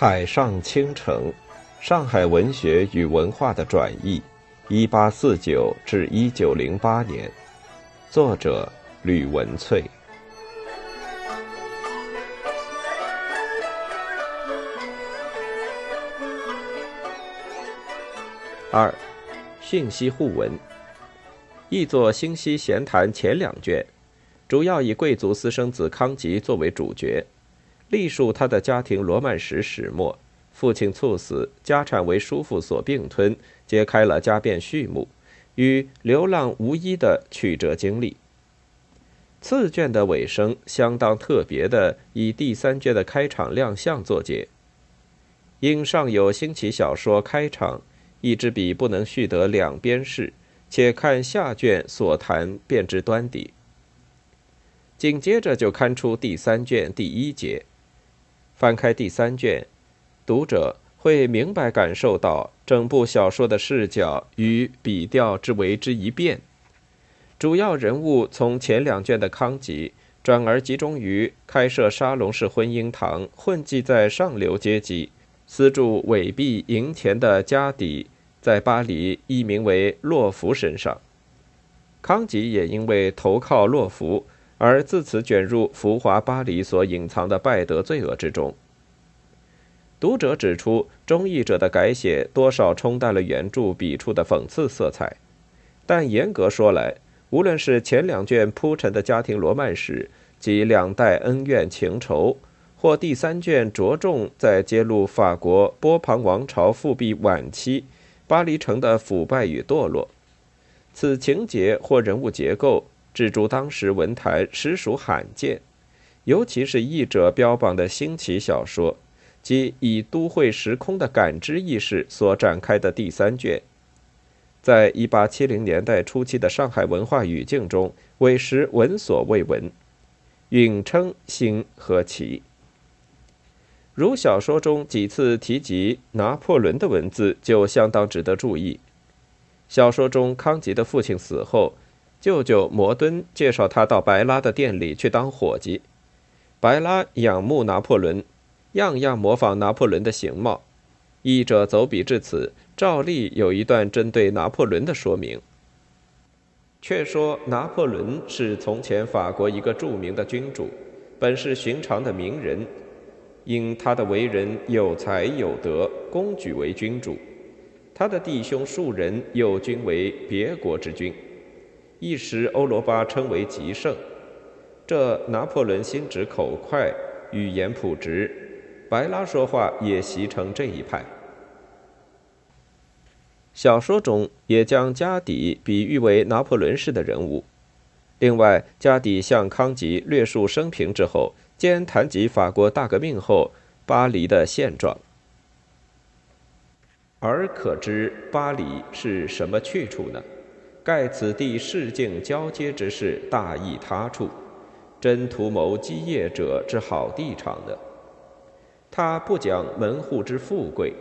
海上倾城，上海文学与文化的转译，一八四九至一九零八年，作者吕文翠。二，讯息互文，译作《星溪闲谈》前两卷，主要以贵族私生子康吉作为主角。隶述他的家庭罗曼史始末，父亲猝死，家产为叔父所并吞，揭开了家变序幕，与流浪无依的曲折经历。次卷的尾声相当特别的，以第三卷的开场亮相作结。因上有新奇小说开场，一支笔不能续得两边事，且看下卷所谈便知端底。紧接着就刊出第三卷第一节。翻开第三卷，读者会明白感受到整部小说的视角与笔调之为之一变。主要人物从前两卷的康吉，转而集中于开设沙龙式婚姻堂、混迹在上流阶级、私铸伪币银钱的家底，在巴黎译名为洛福身上。康吉也因为投靠洛福。而自此卷入浮华巴黎所隐藏的败德罪恶之中。读者指出，中译者的改写多少冲淡了原著笔触的讽刺色彩，但严格说来，无论是前两卷铺陈的家庭罗曼史及两代恩怨情仇，或第三卷着重在揭露法国波旁王朝复辟晚期巴黎城的腐败与堕落，此情节或人物结构。蜘蛛当时文坛实属罕见，尤其是译者标榜的新奇小说，即以都会时空的感知意识所展开的第三卷，在一八七零年代初期的上海文化语境中，委实闻所未闻，允称新和奇。如小说中几次提及拿破仑的文字，就相当值得注意。小说中康吉的父亲死后。舅舅摩敦介绍他到白拉的店里去当伙计。白拉仰慕拿破仑，样样模仿拿破仑的形貌。译者走笔至此，照例有一段针对拿破仑的说明。却说拿破仑是从前法国一个著名的君主，本是寻常的名人，因他的为人有才有德，公举为君主。他的弟兄数人又均为别国之君。一时，欧罗巴称为极盛。这拿破仑心直口快，语言朴直，白拉说话也习成这一派。小说中也将加底比喻为拿破仑式的人物。另外，加底向康吉略述生平之后，兼谈及法国大革命后巴黎的现状，而可知巴黎是什么去处呢？盖此地市境交接之事，大异他处，真图谋基业者之好地场的。他不讲门户之富贵，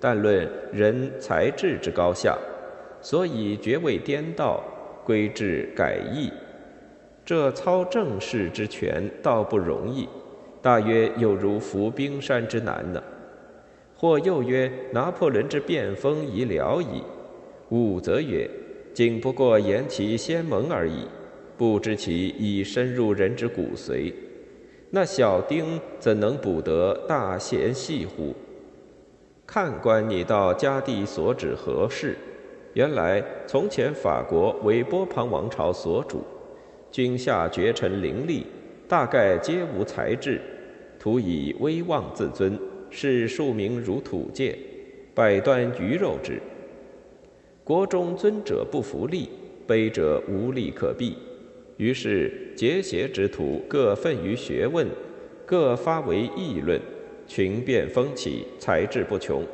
但论人才智之高下，所以绝未颠倒，规制改易。这操政事之权，倒不容易，大约有如扶冰山之难呢。或又曰拿破仑之变风已了矣。吾则曰。仅不过言其先盟而已，不知其已深入人之骨髓。那小丁怎能补得大贤细乎？看官，你到家地所指何事？原来从前法国为波旁王朝所主，君下绝臣凌厉，大概皆无才智，徒以威望自尊，视庶民如土芥，百端鱼肉之。国中尊者不服力，卑者无力可避，于是结邪之徒各奋于学问，各发为议论，群变风起，才智不穷。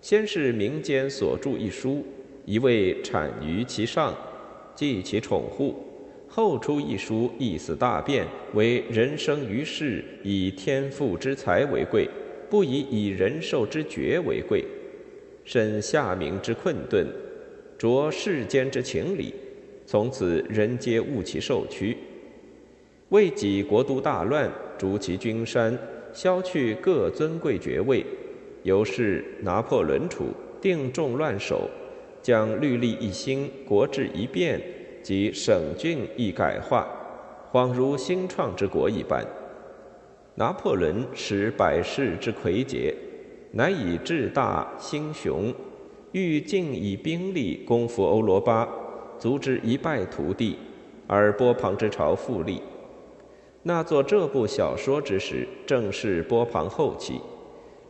先是民间所著一书，一味产于其上，记其宠护；后出一书，意思大变，为人生于世，以天赋之才为贵，不以以人寿之爵为贵，身下民之困顿。着世间之情理，从此人皆悟其受屈。为己国都大乱，逐其君山，削去各尊贵爵位，由是拿破仑处，定众乱首，将律例一新，国制一变，及省郡一改化，恍如新创之国一般。拿破仑使百世之魁杰，乃以志大心雄，欲尽以兵力攻服欧罗巴，足之一败涂地，而波旁之朝复立。那作这部小说之时，正是波旁后期。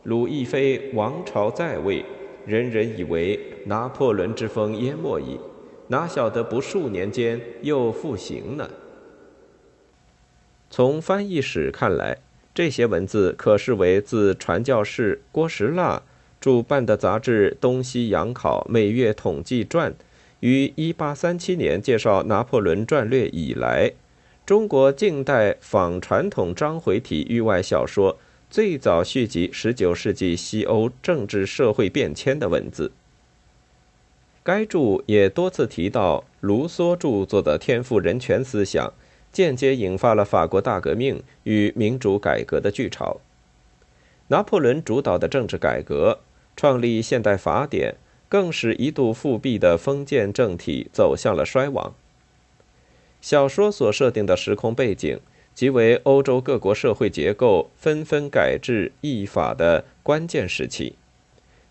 鲁亦非王朝在位，人人以为拿破仑之风淹没矣，哪晓得不数年间又复行呢？从翻译史看来。这些文字可视为自传教士郭实腊主办的杂志《东西洋考每月统计传》于1837年介绍拿破仑战略以来，中国近代仿传统章回体域外小说最早续集19世纪西欧政治社会变迁的文字。该著也多次提到卢梭著作的天赋人权思想。间接引发了法国大革命与民主改革的巨潮。拿破仑主导的政治改革，创立现代法典，更使一度复辟的封建政体走向了衰亡。小说所设定的时空背景，即为欧洲各国社会结构纷纷改制异法的关键时期。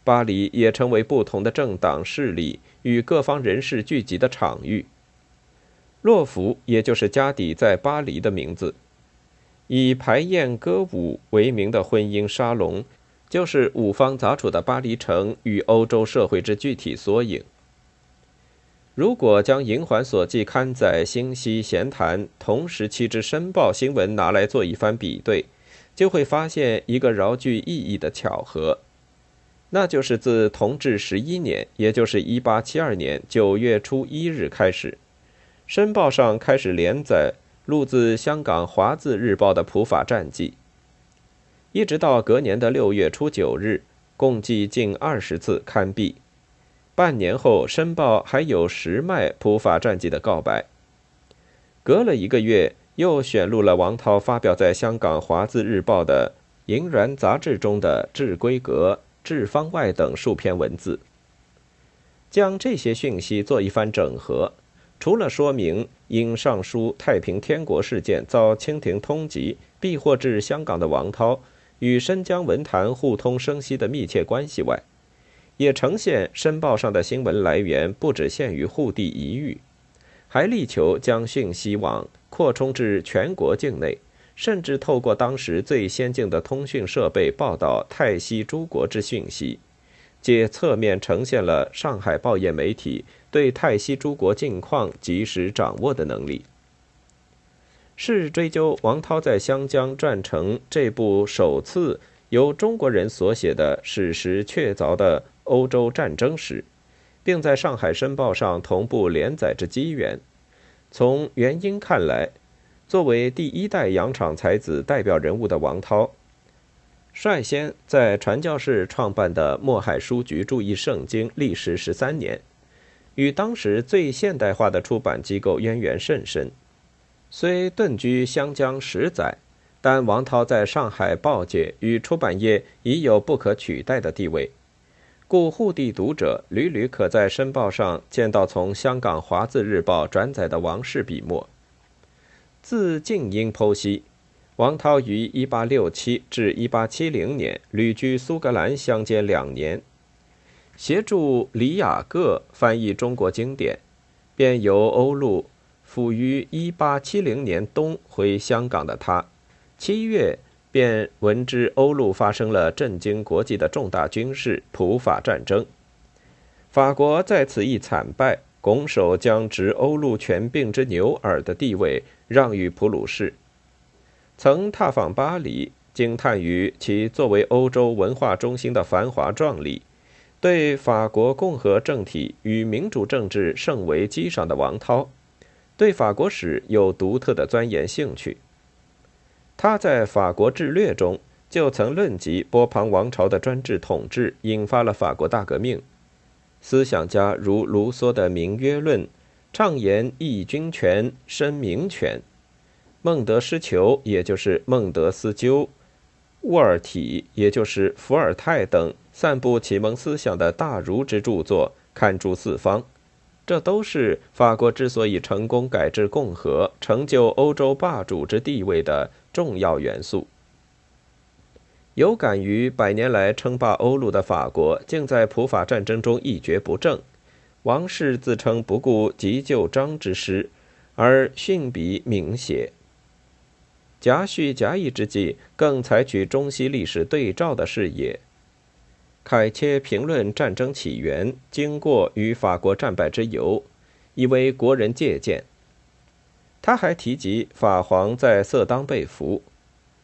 巴黎也成为不同的政党势力与各方人士聚集的场域。洛夫，也就是加底在巴黎的名字，以排宴歌舞为名的婚姻沙龙，就是五方杂处的巴黎城与欧洲社会之具体缩影。如果将《银环所记》刊载新西闲谈同时期之《申报》新闻拿来做一番比对，就会发现一个饶具意义的巧合，那就是自同治十一年，也就是一八七二年九月初一日开始。《申报》上开始连载录自香港《华字日报》的普法战记，一直到隔年的六月初九日，共计近二十次刊毕。半年后，《申报》还有十卖普法战记的告白。隔了一个月，又选录了王涛发表在香港《华字日报》的《银銮杂志》中的《致规格》《致方外》等数篇文字，将这些讯息做一番整合。除了说明因上书太平天国事件遭清廷通缉，避获至香港的王涛与申江文坛互通声息的密切关系外，也呈现《申报》上的新闻来源不只限于沪地一域，还力求将讯息网扩充至全国境内，甚至透过当时最先进的通讯设备报道泰西诸国之讯息，借侧面呈现了上海报业媒体。对泰西诸国境况及时掌握的能力，是追究王涛在湘江撰成这部首次由中国人所写的史实确凿的欧洲战争史，并在上海申报上同步连载之机缘。从原因看来，作为第一代洋场才子代表人物的王涛，率先在传教士创办的墨海书局注译圣经，历时十三年。与当时最现代化的出版机构渊源甚深，虽遁居湘江十载，但王涛在上海报界与出版业已有不可取代的地位，故沪地读者屡屡可在《申报》上见到从香港《华字日报》转载的王氏笔墨。自静音剖析，王涛于1867至1870年旅居苏格兰乡间两年。协助李雅各翻译中国经典，便由欧陆赴于1870年冬回香港的他，七月便闻知欧陆发生了震惊国际的重大军事普法战争，法国在此一惨败，拱手将执欧陆权柄之牛耳的地位让与普鲁士，曾踏访巴黎，惊叹于其作为欧洲文化中心的繁华壮丽。对法国共和政体与民主政治甚为激赏的王涛，对法国史有独特的钻研兴趣。他在《法国志略》中就曾论及波旁王朝的专制统治引发了法国大革命，思想家如卢梭的《名约论》，畅言义军权、申民权；孟德斯鸠，也就是孟德斯鸠；沃尔体，也就是伏尔泰等，散布启蒙思想的大儒之著作，刊诸四方。这都是法国之所以成功改制共和、成就欧洲霸主之地位的重要元素。有感于百年来称霸欧陆的法国，竟在普法战争中一蹶不振。王室自称不顾急救章之师，而逊笔明写。夹叙夹议之际，更采取中西历史对照的视野，凯切评论战争起源、经过与法国战败之由，以为国人借鉴。他还提及法皇在色当被俘。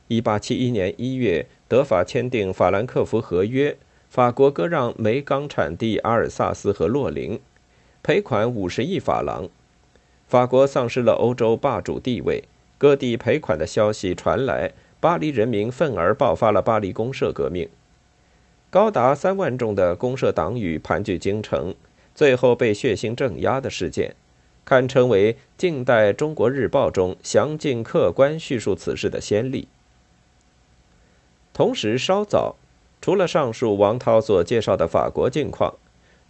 一八七一年一月。德法签订法兰克福合约，法国割让煤钢产地阿尔萨斯和洛林，赔款五十亿法郎。法国丧失了欧洲霸主地位，各地赔款的消息传来，巴黎人民愤而爆发了巴黎公社革命，高达三万众的公社党羽盘踞京城，最后被血腥镇压的事件，堪称为近代《中国日报》中详尽客观叙述此事的先例。同时，稍早，除了上述王涛所介绍的法国境况，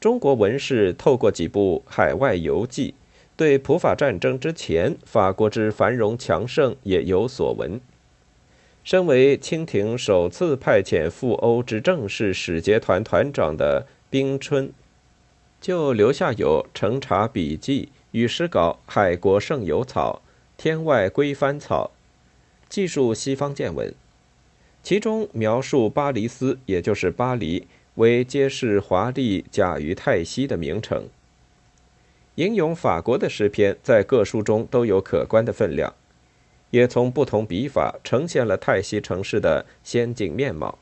中国文士透过几部海外游记，对普法战争之前法国之繁荣强盛也有所闻。身为清廷首次派遣赴欧之正式使节团团长的冰春，就留下有《乘茶笔记》与诗稿《海国胜游草》《天外归帆草》，记述西方见闻。其中描述巴黎斯，也就是巴黎，为揭示华丽甲于泰西的名城。引用法国的诗篇，在各书中都有可观的分量，也从不同笔法呈现了泰西城市的先进面貌。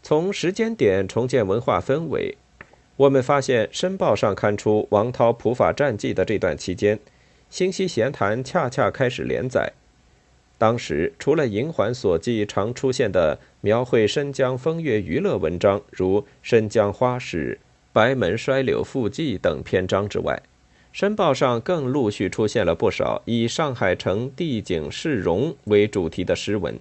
从时间点重建文化氛围，我们发现《申报》上刊出王涛普法战记的这段期间，《新西闲谈》恰恰开始连载。当时，除了银环所记常出现的描绘申江风月娱乐文章，如《申江花史》《白门衰柳赋记》等篇章之外，《申报》上更陆续出现了不少以上海城地景市容为主题的诗文。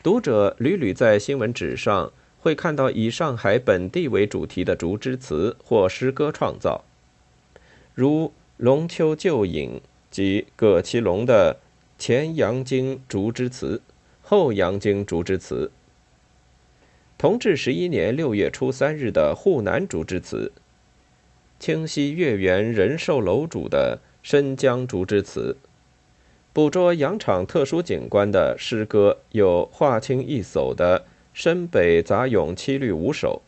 读者屡屡在新闻纸上会看到以上海本地为主题的竹枝词或诗歌创造，如《龙丘旧影》及葛其龙的。前阳经竹枝词，后阳经竹枝词。同治十一年六月初三日的沪南竹枝词，清溪月圆人寿楼主的申江竹枝词，捕捉羊场特殊景观的诗歌有华清一叟的深北杂咏七律五首，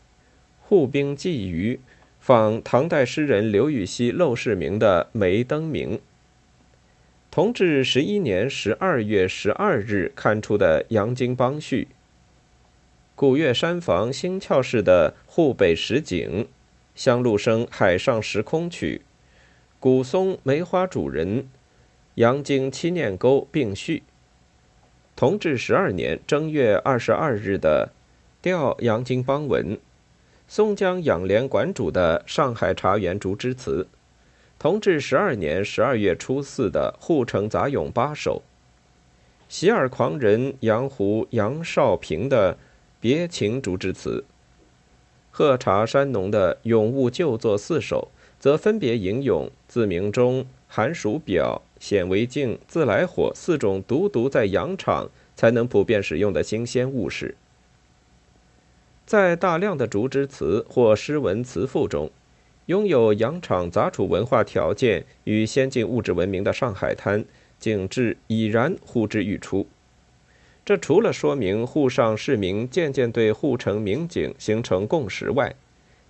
沪兵寄渔，仿唐代诗人刘禹锡《陋室铭》的梅登明。同治十一年十二月十二日刊出的《杨经邦序》，古月山房新翘式的沪北实景，香露生海上时空曲，古松梅花主人，杨经七念沟并序。同治十二年正月二十二日的《调杨经邦文》，松江养廉馆主的上海茶园竹枝词。同治十二年十二月初四的《护城杂咏八首》，洗耳狂人杨胡杨少平的《别情竹枝词》，喝茶山农的《咏物旧作四首》，则分别引用自鸣钟、寒暑表、显微镜、自来火四种独独在洋场才能普遍使用的新鲜物事。在大量的竹枝词或诗文词赋中。拥有洋场杂处文化条件与先进物质文明的上海滩景致已然呼之欲出。这除了说明沪上市民渐渐对沪城名景形成共识外，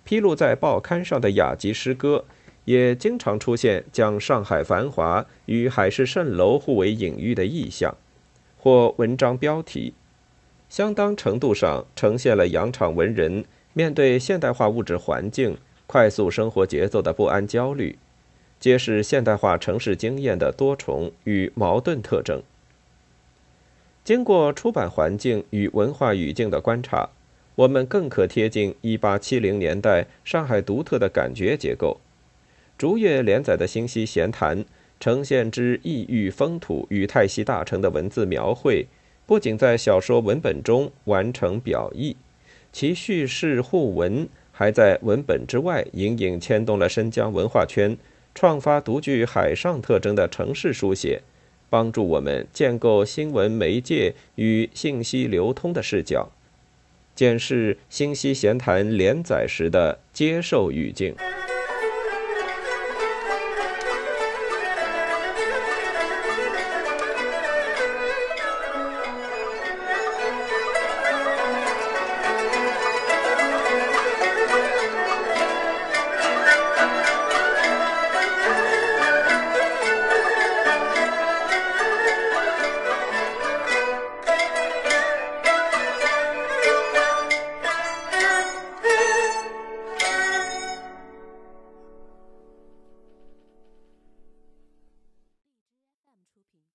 披露在报刊上的雅集诗歌也经常出现将上海繁华与海市蜃楼互为隐喻的意象，或文章标题，相当程度上呈现了洋场文人面对现代化物质环境。快速生活节奏的不安焦虑，揭示现代化城市经验的多重与矛盾特征。经过出版环境与文化语境的观察，我们更可贴近1870年代上海独特的感觉结构。逐月连载的《新溪闲谈》呈现之异域风土与泰西大城的文字描绘，不仅在小说文本中完成表意，其叙事互文还在文本之外隐隐牵动了申江文化圈，创发独具海上特征的城市书写。帮助我们建构新闻媒介与信息流通的视角，检视《新溪闲谈》连载时的接受语境。